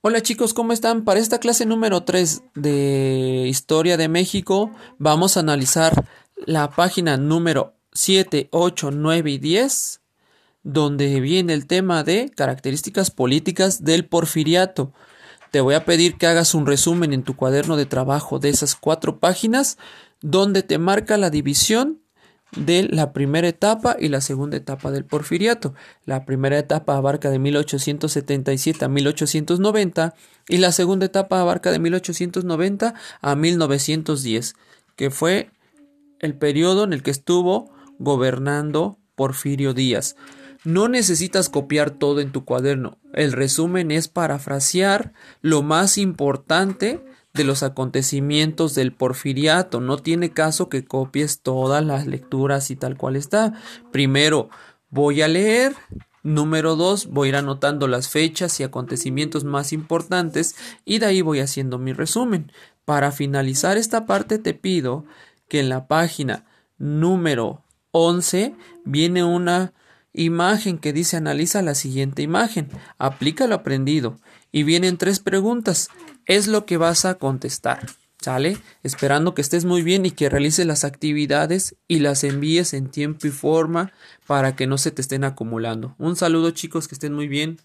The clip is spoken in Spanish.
Hola chicos, ¿cómo están? Para esta clase número 3 de Historia de México vamos a analizar la página número 7, 8, 9 y 10, donde viene el tema de características políticas del porfiriato. Te voy a pedir que hagas un resumen en tu cuaderno de trabajo de esas cuatro páginas, donde te marca la división de la primera etapa y la segunda etapa del porfiriato. La primera etapa abarca de 1877 a 1890 y la segunda etapa abarca de 1890 a 1910, que fue el periodo en el que estuvo gobernando Porfirio Díaz. No necesitas copiar todo en tu cuaderno. El resumen es parafrasear lo más importante de los acontecimientos del porfiriato. No tiene caso que copies todas las lecturas y tal cual está. Primero voy a leer. Número dos, voy a ir anotando las fechas y acontecimientos más importantes y de ahí voy haciendo mi resumen. Para finalizar esta parte te pido que en la página número 11 viene una imagen que dice analiza la siguiente imagen, aplica lo aprendido y vienen tres preguntas es lo que vas a contestar. ¿Sale? Esperando que estés muy bien y que realices las actividades y las envíes en tiempo y forma para que no se te estén acumulando. Un saludo chicos, que estén muy bien.